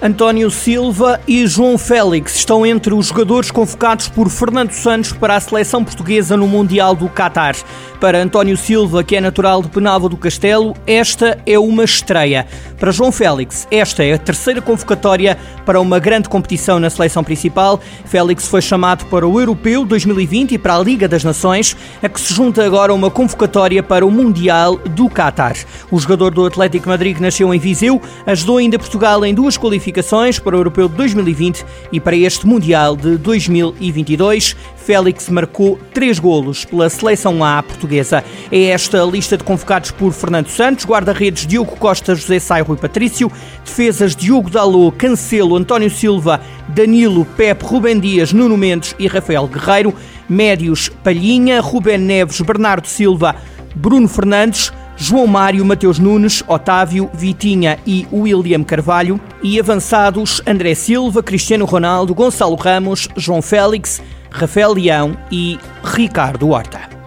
António Silva e João Félix estão entre os jogadores convocados por Fernando Santos para a seleção portuguesa no Mundial do Qatar. Para António Silva, que é natural de Penalva do Castelo, esta é uma estreia. Para João Félix, esta é a terceira convocatória para uma grande competição na seleção principal. Félix foi chamado para o Europeu 2020 e para a Liga das Nações, a que se junta agora uma convocatória para o Mundial do Qatar. O jogador do Atlético Madrid nasceu em Viseu, ajudou ainda Portugal em duas qualificações para o Europeu de 2020 e para este Mundial de 2022. Félix marcou três golos pela seleção A portuguesa. É esta a lista de convocados por Fernando Santos, guarda-redes Diogo Costa, José Sairo e Patrício, defesas Diogo Dalô, Cancelo, António Silva, Danilo, Pepe, Rubem Dias, Nuno Mendes e Rafael Guerreiro, médios Palhinha, Rubén Neves, Bernardo Silva, Bruno Fernandes, João Mário, Mateus Nunes, Otávio, Vitinha e William Carvalho e avançados André Silva, Cristiano Ronaldo, Gonçalo Ramos, João Félix, Rafael Leão e Ricardo Horta.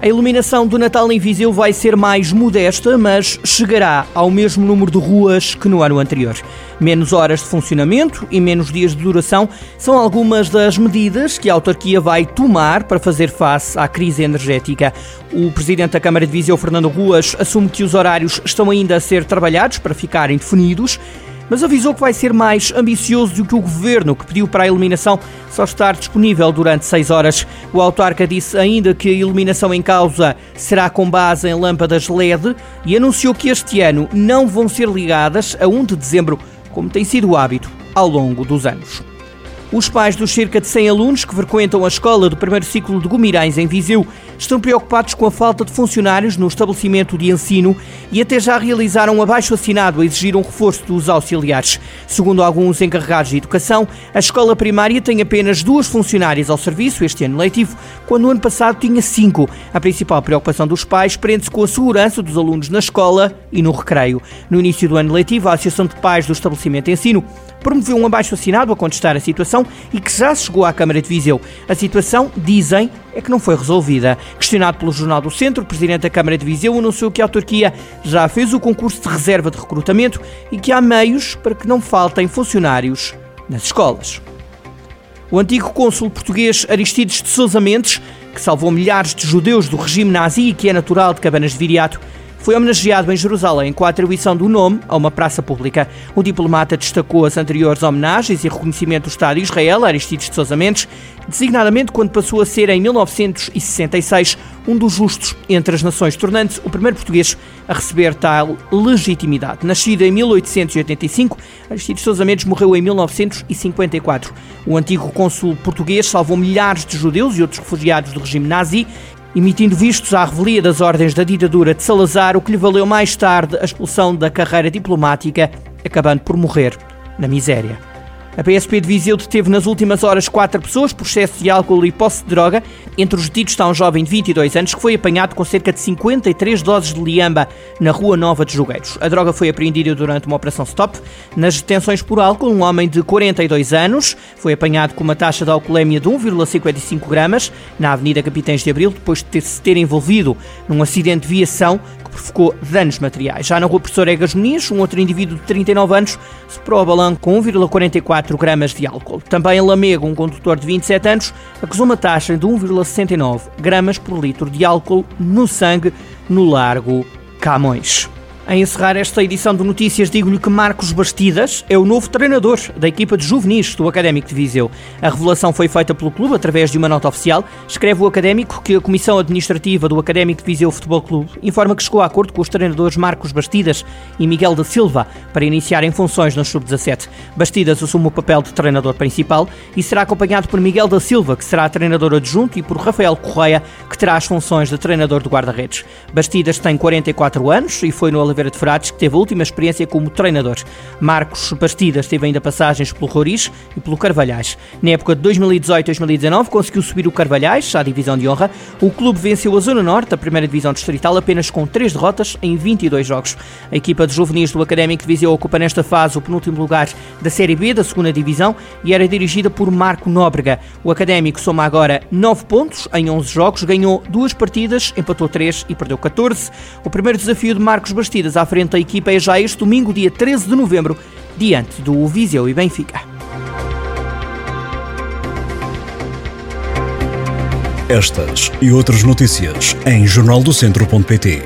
A iluminação do Natal em Viseu vai ser mais modesta, mas chegará ao mesmo número de ruas que no ano anterior. Menos horas de funcionamento e menos dias de duração são algumas das medidas que a autarquia vai tomar para fazer face à crise energética. O presidente da Câmara de Viseu, Fernando Ruas, assume que os horários estão ainda a ser trabalhados para ficarem definidos mas avisou que vai ser mais ambicioso do que o governo, que pediu para a iluminação só estar disponível durante seis horas. O autarca disse ainda que a iluminação em causa será com base em lâmpadas LED e anunciou que este ano não vão ser ligadas a 1 de dezembro, como tem sido o hábito ao longo dos anos. Os pais dos cerca de 100 alunos que frequentam a escola do primeiro ciclo de Gumirães, em Viseu, estão preocupados com a falta de funcionários no estabelecimento de ensino e até já realizaram um abaixo assinado a exigir um reforço dos auxiliares. Segundo alguns encarregados de educação, a escola primária tem apenas duas funcionárias ao serviço este ano letivo, quando no ano passado tinha cinco. A principal preocupação dos pais prende-se com a segurança dos alunos na escola e no recreio. No início do ano letivo, a Associação de Pais do Estabelecimento de Ensino promoveu um abaixo assinado a contestar a situação e que já chegou à Câmara de Viseu. A situação, dizem, é que não foi resolvida. Questionado pelo Jornal do Centro, o Presidente da Câmara de Viseu anunciou que a autarquia já fez o concurso de reserva de recrutamento e que há meios para que não faltem funcionários nas escolas. O antigo cônsul português Aristides de Sousa Mendes, que salvou milhares de judeus do regime nazi e que é natural de Cabanas de Viriato, foi homenageado em Jerusalém com a atribuição do nome a uma praça pública. O diplomata destacou as anteriores homenagens e reconhecimento do Estado de Israel, Aristides de Sousa Mendes, designadamente quando passou a ser, em 1966, um dos justos entre as nações, tornando-se o primeiro português a receber tal legitimidade. Nascido em 1885, Aristides Sousa Mendes morreu em 1954. O antigo cônsul português salvou milhares de judeus e outros refugiados do regime nazi emitindo vistos à revelia das ordens da ditadura de Salazar, o que lhe valeu mais tarde a expulsão da carreira diplomática, acabando por morrer na miséria. A PSP de Viseu deteve nas últimas horas quatro pessoas por excesso de álcool e posse de droga. Entre os detidos está um jovem de 22 anos que foi apanhado com cerca de 53 doses de liamba na Rua Nova de Jogueiros. A droga foi apreendida durante uma operação stop. Nas detenções por álcool, um homem de 42 anos foi apanhado com uma taxa de alcoolemia de 1,55 gramas na Avenida Capitães de Abril, depois de ter se ter envolvido num acidente de viação provocou danos materiais. Já na rua Professor Egas Muniz, um outro indivíduo de 39 anos soprou a com 1,44 gramas de álcool. Também em Lamego, um condutor de 27 anos acusou uma taxa de 1,69 gramas por litro de álcool no sangue no Largo Camões. A encerrar esta edição de Notícias, digo-lhe que Marcos Bastidas é o novo treinador da equipa de juvenis do Académico de Viseu. A revelação foi feita pelo clube através de uma nota oficial. Escreve o Académico que a Comissão Administrativa do Académico de Viseu Futebol Clube informa que chegou a acordo com os treinadores Marcos Bastidas e Miguel da Silva para iniciarem funções no Sub-17. Bastidas assume o papel de treinador principal e será acompanhado por Miguel da Silva, que será treinador adjunto, e por Rafael Correia, que terá as funções de treinador de guarda-redes. Bastidas tem 44 anos e foi no Oliveira de Frades, que teve a última experiência como treinador. Marcos Bastidas teve ainda passagens pelo Roriz e pelo Carvalhais. Na época de 2018-2019 conseguiu subir o Carvalhais à divisão de honra. O clube venceu a Zona Norte, a primeira divisão distrital, apenas com três derrotas em 22 jogos. A equipa de juvenis do Académico de Viseu ocupa nesta fase o penúltimo lugar da Série B da segunda divisão e era dirigida por Marco Nóbrega. O Académico soma agora 9 pontos em 11 jogos, ganhou duas partidas, empatou 3 e perdeu 14. O primeiro desafio de Marcos Bastidas à frente da equipa é já este domingo, dia 13 de novembro, diante do Viseu e Benfica. Estas e outras notícias em jornaldocentro.pt.